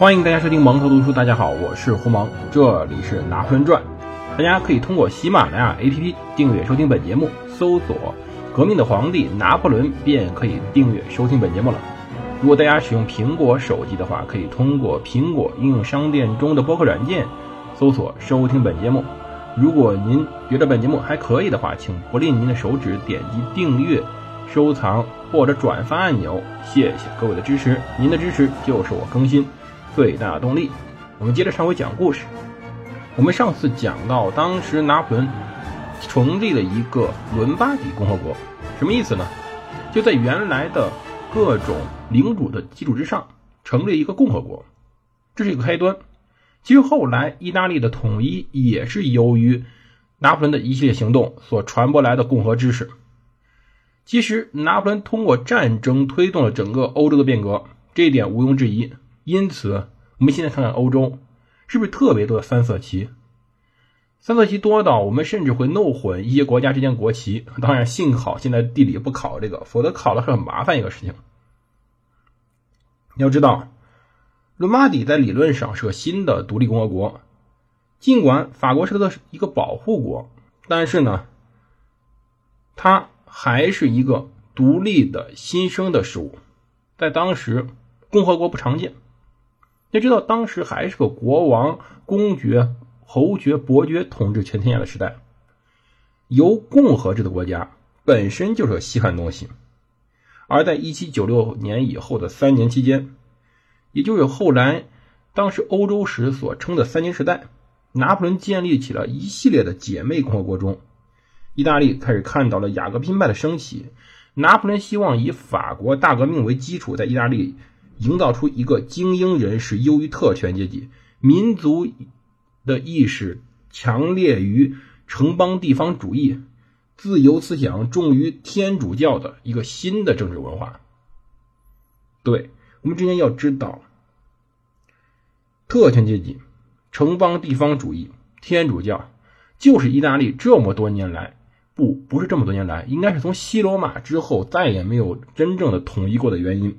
欢迎大家收听蒙头读书。大家好，我是胡蒙，这里是拿破仑传。大家可以通过喜马拉雅 APP 订阅收听本节目，搜索“革命的皇帝拿破仑”便可以订阅收听本节目了。如果大家使用苹果手机的话，可以通过苹果应用商店中的播客软件搜索收听本节目。如果您觉得本节目还可以的话，请不吝您的手指点击订阅、收藏或者转发按钮。谢谢各位的支持，您的支持就是我更新最大动力。我们接着上回讲故事。我们上次讲到，当时拿破仑成立了一个伦巴底共和国，什么意思呢？就在原来的各种领主的基础之上，成立一个共和国，这是一个开端。其实后来意大利的统一也是由于拿破仑的一系列行动所传播来的共和知识。其实拿破仑通过战争推动了整个欧洲的变革，这一点毋庸置疑。因此，我们现在看看欧洲，是不是特别多的三色旗？三色旗多到我们甚至会弄混一些国家之间国旗。当然，幸好现在地理不考这个，否则考了是很麻烦一个事情。要知道。罗马底在理论上是个新的独立共和国，尽管法国是它的一个保护国，但是呢，它还是一个独立的新生的事物，在当时共和国不常见。要知道，当时还是个国王、公爵、侯爵、伯爵统治全天下的时代，由共和制的国家本身就是个稀罕东西，而在一七九六年以后的三年期间。也就是后来，当时欧洲史所称的三年时代，拿破仑建立起了一系列的姐妹共和国中，意大利开始看到了雅各宾派的升起。拿破仑希望以法国大革命为基础，在意大利营造出一个精英人士优于特权阶级、民族的意识强烈于城邦地方主义、自由思想重于天主教的一个新的政治文化。对。我们之前要知道，特权阶级、城邦地方主义、天主教，就是意大利这么多年来，不，不是这么多年来，应该是从西罗马之后再也没有真正的统一过的原因。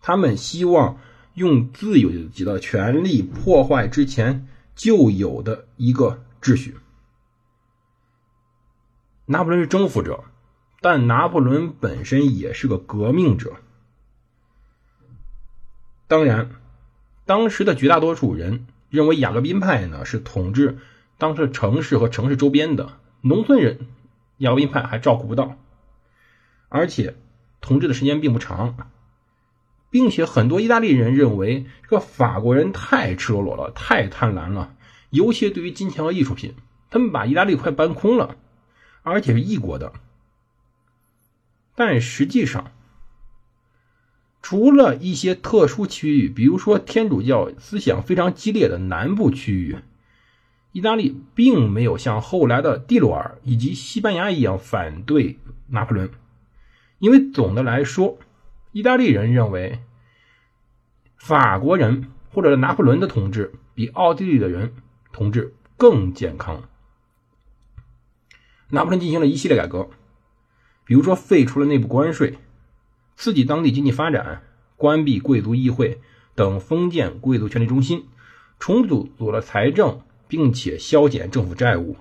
他们希望用自由的权利破坏之前就有的一个秩序。拿破仑是征服者。但拿破仑本身也是个革命者。当然，当时的绝大多数人认为雅各宾派呢是统治当时城市和城市周边的农村人，雅各宾派还照顾不到，而且统治的时间并不长，并且很多意大利人认为这个法国人太赤裸裸了，太贪婪了，尤其对于金钱和艺术品，他们把意大利快搬空了，而且是异国的。但实际上，除了一些特殊区域，比如说天主教思想非常激烈的南部区域，意大利并没有像后来的蒂洛尔以及西班牙一样反对拿破仑，因为总的来说，意大利人认为法国人或者拿破仑的统治比奥地利的人统治更健康。拿破仑进行了一系列改革。比如说，废除了内部关税，刺激当地经济发展，关闭贵族议会等封建贵族权力中心，重组组了财政，并且削减政府债务，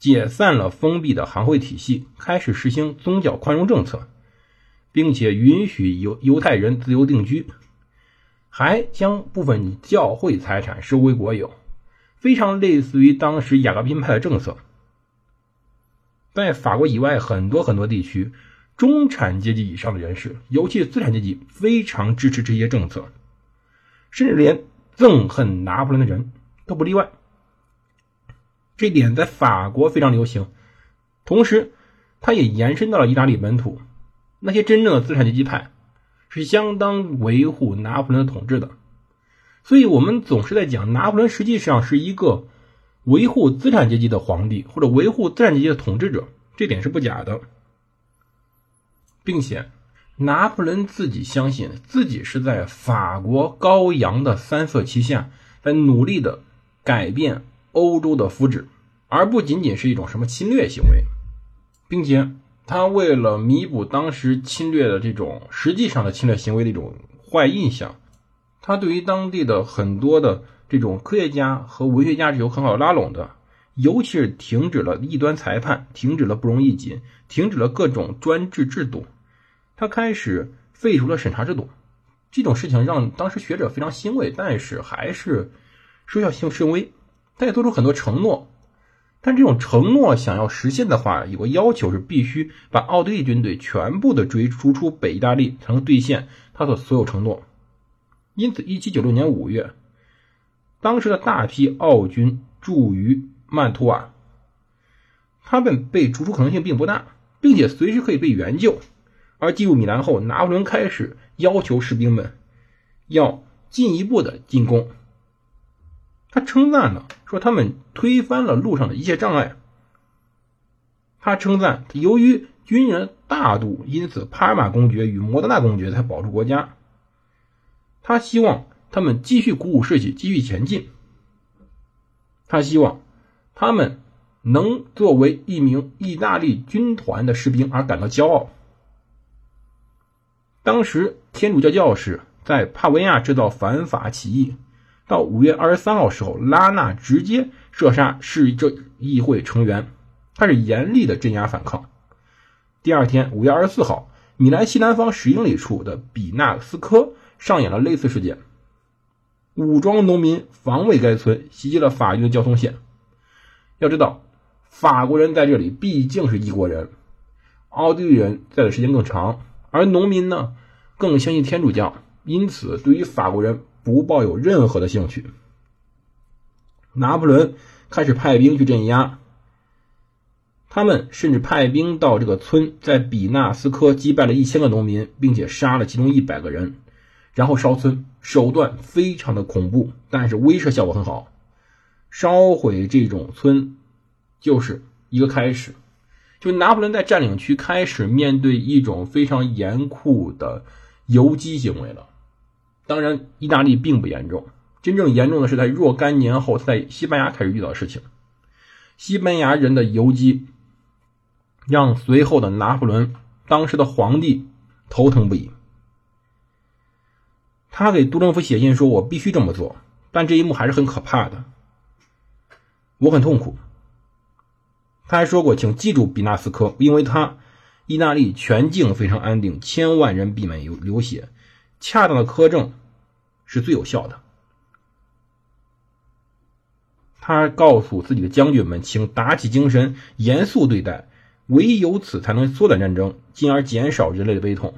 解散了封闭的行会体系，开始实行宗教宽容政策，并且允许犹犹太人自由定居，还将部分教会财产收归国有，非常类似于当时雅各宾派的政策。在法国以外很多很多地区，中产阶级以上的人士，尤其是资产阶级，非常支持这些政策，甚至连憎恨拿破仑的人都不例外。这点在法国非常流行，同时，它也延伸到了意大利本土。那些真正的资产阶级派是相当维护拿破仑的统治的，所以我们总是在讲拿破仑实际上是一个。维护资产阶级的皇帝，或者维护资产阶级的统治者，这点是不假的，并且拿破仑自己相信自己是在法国高扬的三色旗下，在努力的改变欧洲的福祉，而不仅仅是一种什么侵略行为，并且他为了弥补当时侵略的这种实际上的侵略行为的一种坏印象。他对于当地的很多的这种科学家和文学家是有很好拉拢的，尤其是停止了异端裁判，停止了不容易己，停止了各种专制制度。他开始废除了审查制度，这种事情让当时学者非常欣慰，但是还是收效性甚微。他也做出很多承诺。但这种承诺想要实现的话，有个要求是必须把奥地利军队全部的追逐出北意大利，才能兑现他的所有承诺。因此，1796年5月，当时的大批奥军驻于曼图瓦，他们被逐出可能性并不大，并且随时可以被援救。而进入米兰后，拿破仑开始要求士兵们要进一步的进攻。他称赞了，说他们推翻了路上的一切障碍。他称赞，由于军人大度，因此帕尔马公爵与摩德纳公爵才保住国家。他希望他们继续鼓舞士气，继续前进。他希望他们能作为一名意大利军团的士兵而感到骄傲。当时天主教教士在帕维亚制造反法起义。到五月二十三号时候，拉纳直接射杀市这议会成员，他是严厉的镇压反抗。第二天，五月二十四号，米兰西南方十英里处的比纳斯科上演了类似事件，武装农民防卫该村，袭击了法军的交通线。要知道，法国人在这里毕竟是异国人，奥地利人在的时间更长，而农民呢更相信天主教，因此对于法国人。不抱有任何的兴趣。拿破仑开始派兵去镇压，他们甚至派兵到这个村，在比纳斯科击败了一千个农民，并且杀了其中一百个人，然后烧村，手段非常的恐怖，但是威慑效果很好。烧毁这种村就是一个开始，就拿破仑在占领区开始面对一种非常严酷的游击行为了。当然，意大利并不严重。真正严重的是在若干年后，在西班牙开始遇到事情。西班牙人的游击让随后的拿破仑，当时的皇帝头疼不已。他给督政府写信说：“我必须这么做。”但这一幕还是很可怕的。我很痛苦。他还说过：“请记住比纳斯科，因为他意大利全境非常安定，千万人避免流流血。”恰当的苛政是最有效的。他告诉自己的将军们，请打起精神，严肃对待，唯有此才能缩短战争，进而减少人类的悲痛。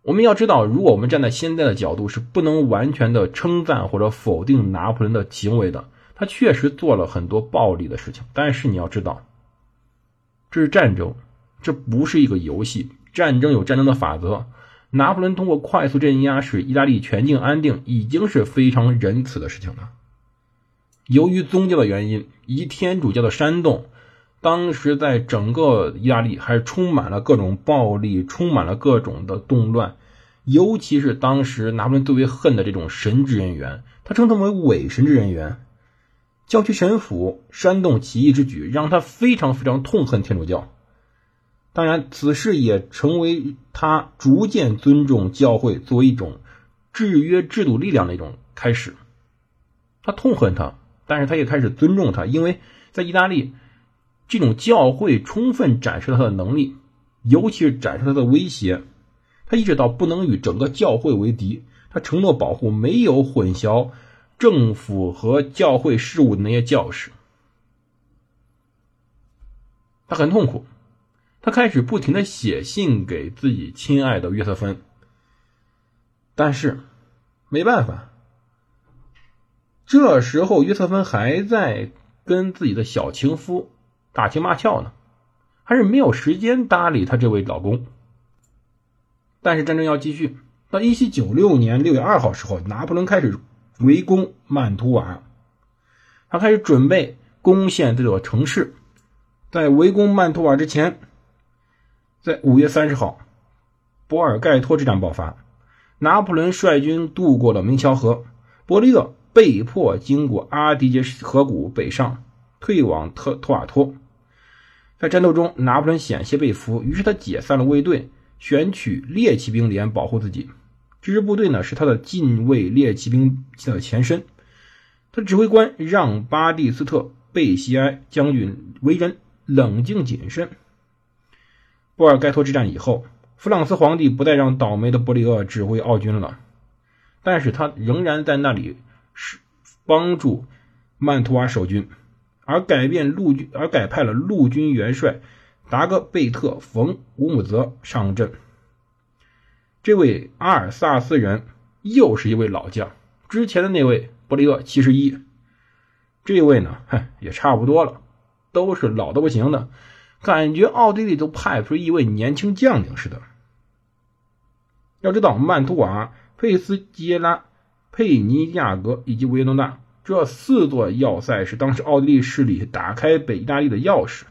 我们要知道，如果我们站在现在的角度，是不能完全的称赞或者否定拿破仑的行为的。他确实做了很多暴力的事情，但是你要知道，这是战争，这不是一个游戏。战争有战争的法则。拿破仑通过快速镇压使意大利全境安定，已经是非常仁慈的事情了。由于宗教的原因，以及天主教的煽动，当时在整个意大利还充满了各种暴力，充满了各种的动乱。尤其是当时拿破仑最为恨的这种神职人员，他称他们为伪神职人员。教区神父煽动起义之举，让他非常非常痛恨天主教。当然，此事也成为他逐渐尊重教会作为一种制约制度力量的一种开始。他痛恨他，但是他也开始尊重他，因为在意大利，这种教会充分展示了他的能力，尤其是展示他的威胁。他意识到不能与整个教会为敌，他承诺保护没有混淆政府和教会事务的那些教士。他很痛苦。他开始不停的写信给自己亲爱的约瑟芬，但是没办法，这时候约瑟芬还在跟自己的小情夫打情骂俏呢，还是没有时间搭理他这位老公。但是战争要继续，到一七九六年六月二号时候，拿破仑开始围攻曼图瓦，他开始准备攻陷这座城市，在围攻曼图瓦之前。在五月三十号，博尔盖托之战爆发，拿破仑率军渡过了明桥河，伯利厄被迫经过阿迪杰河谷北上，退往特托瓦托。在战斗中，拿破仑险些被俘，于是他解散了卫队，选取猎骑兵连保护自己。这支部队呢是他的近卫猎骑兵的前身。他指挥官让巴蒂斯特·贝西埃将军为人冷静谨慎。波尔盖托之战以后，弗朗斯皇帝不再让倒霉的伯利厄指挥奥军了，但是他仍然在那里是帮助曼图瓦守军，而改变陆军，而改派了陆军元帅达格贝特·冯·乌姆泽上阵。这位阿尔萨斯人又是一位老将，之前的那位伯利厄七十一，这位呢，嗨，也差不多了，都是老的不行的，感觉奥地利都派出一位年轻将领似的。要知道，曼图瓦、佩斯基拉、佩尼亚格以及维诺纳这四座要塞是当时奥地利势力打开北意大利的钥匙，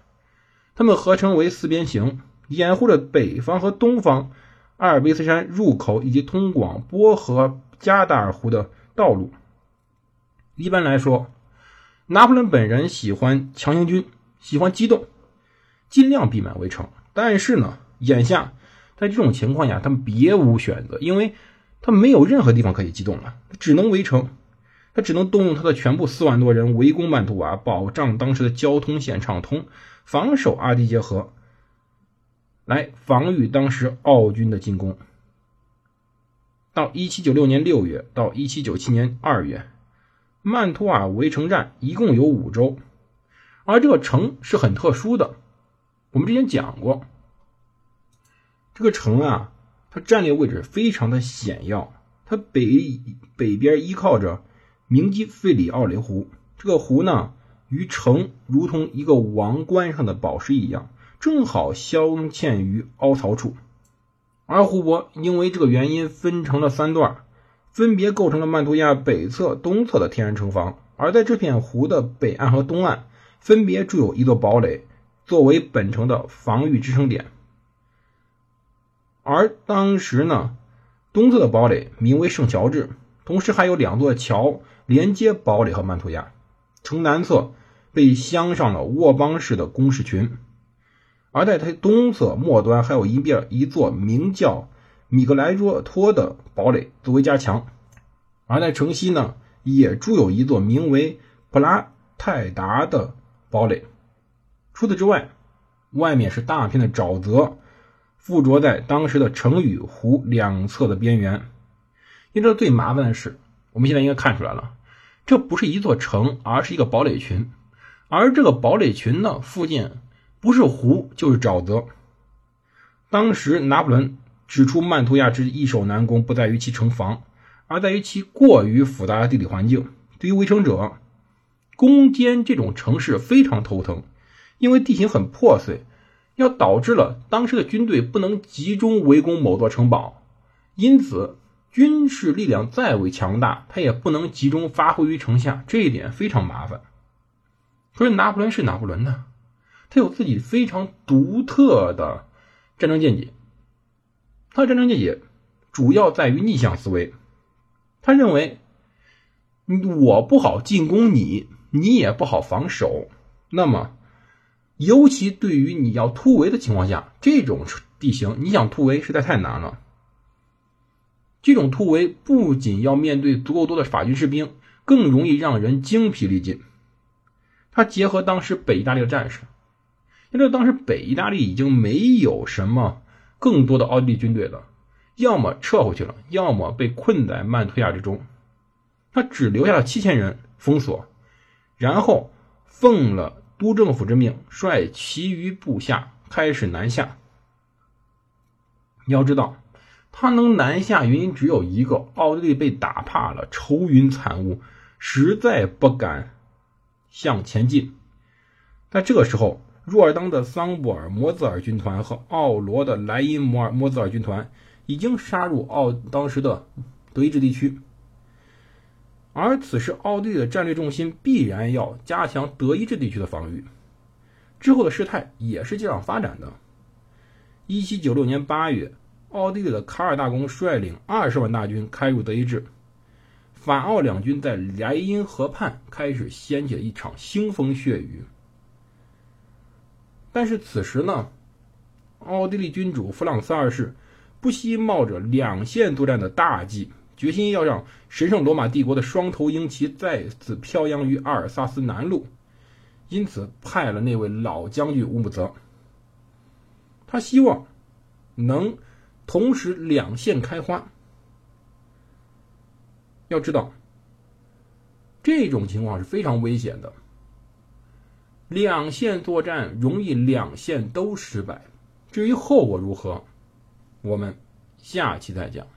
他们合成为四边形，掩护着北方和东方。阿尔卑斯山入口以及通往波河加达尔湖的道路。一般来说，拿破仑本人喜欢强行军，喜欢机动，尽量避免围城。但是呢，眼下在这种情况下，他们别无选择，因为他没有任何地方可以机动了，只能围城。他只能动用他的全部四万多人围攻曼图瓦，保障当时的交通线畅通，防守阿迪杰河。来防御当时奥军的进攻。到一七九六年六月到一七九七年二月，曼图瓦围城战一共有五周，而这个城是很特殊的。我们之前讲过，这个城啊，它战略位置非常的险要，它北北边依靠着明基费里奥雷湖，这个湖呢，与城如同一个王冠上的宝石一样。正好镶嵌于凹槽处，而湖泊因为这个原因分成了三段，分别构成了曼图亚北侧、东侧的天然城防。而在这片湖的北岸和东岸，分别筑有一座堡垒，作为本城的防御支撑点。而当时呢，东侧的堡垒名为圣乔治，同时还有两座桥连接堡垒和曼图亚。城南侧被镶上了沃邦式的工事群。而在它东侧末端还有一边一座名叫米格莱若托的堡垒作为加强，而在城西呢也筑有一座名为普拉泰达的堡垒。除此之外，外面是大片的沼泽，附着在当时的城与湖两侧的边缘。因这最麻烦的是，我们现在应该看出来了，这不是一座城，而是一个堡垒群，而这个堡垒群呢附近。不是湖就是沼泽。当时拿破仑指出，曼图亚之易守难攻，不在于其城防，而在于其过于复杂的地理环境。对于围城者，攻坚这种城市非常头疼，因为地形很破碎，要导致了当时的军队不能集中围攻某座城堡，因此军事力量再为强大，他也不能集中发挥于城下，这一点非常麻烦。可是拿破仑是拿破仑呢。他有自己非常独特的战争见解，他的战争见解主要在于逆向思维。他认为，我不好进攻你，你也不好防守。那么，尤其对于你要突围的情况下，这种地形你想突围实在太难了。这种突围不仅要面对足够多的法军士兵，更容易让人精疲力尽。他结合当时北意大利的战士。因为当时北意大利已经没有什么更多的奥地利军队了，要么撤回去了，要么被困在曼图亚之中。他只留下了七千人封锁，然后奉了督政府之命，率其余部下开始南下。要知道，他能南下原因只有一个：奥地利被打怕了，愁云惨雾，实在不敢向前进。在这个时候。若尔当的桑布尔摩兹尔军团和奥罗的莱茵摩尔摩兹尔军团已经杀入奥当时的德意志地区，而此时奥地利的战略重心必然要加强德意志地区的防御。之后的事态也是这样发展的。一七九六年八月，奥地利的卡尔大公率领二十万大军开入德意志，法奥两军在莱茵河畔开始掀起了一场腥风血雨。但是此时呢，奥地利君主弗朗茨二世不惜冒着两线作战的大忌，决心要让神圣罗马帝国的双头鹰旗再次飘扬于阿尔萨斯南路，因此派了那位老将军乌姆泽。他希望能同时两线开花。要知道，这种情况是非常危险的。两线作战容易两线都失败，至于后果如何，我们下期再讲。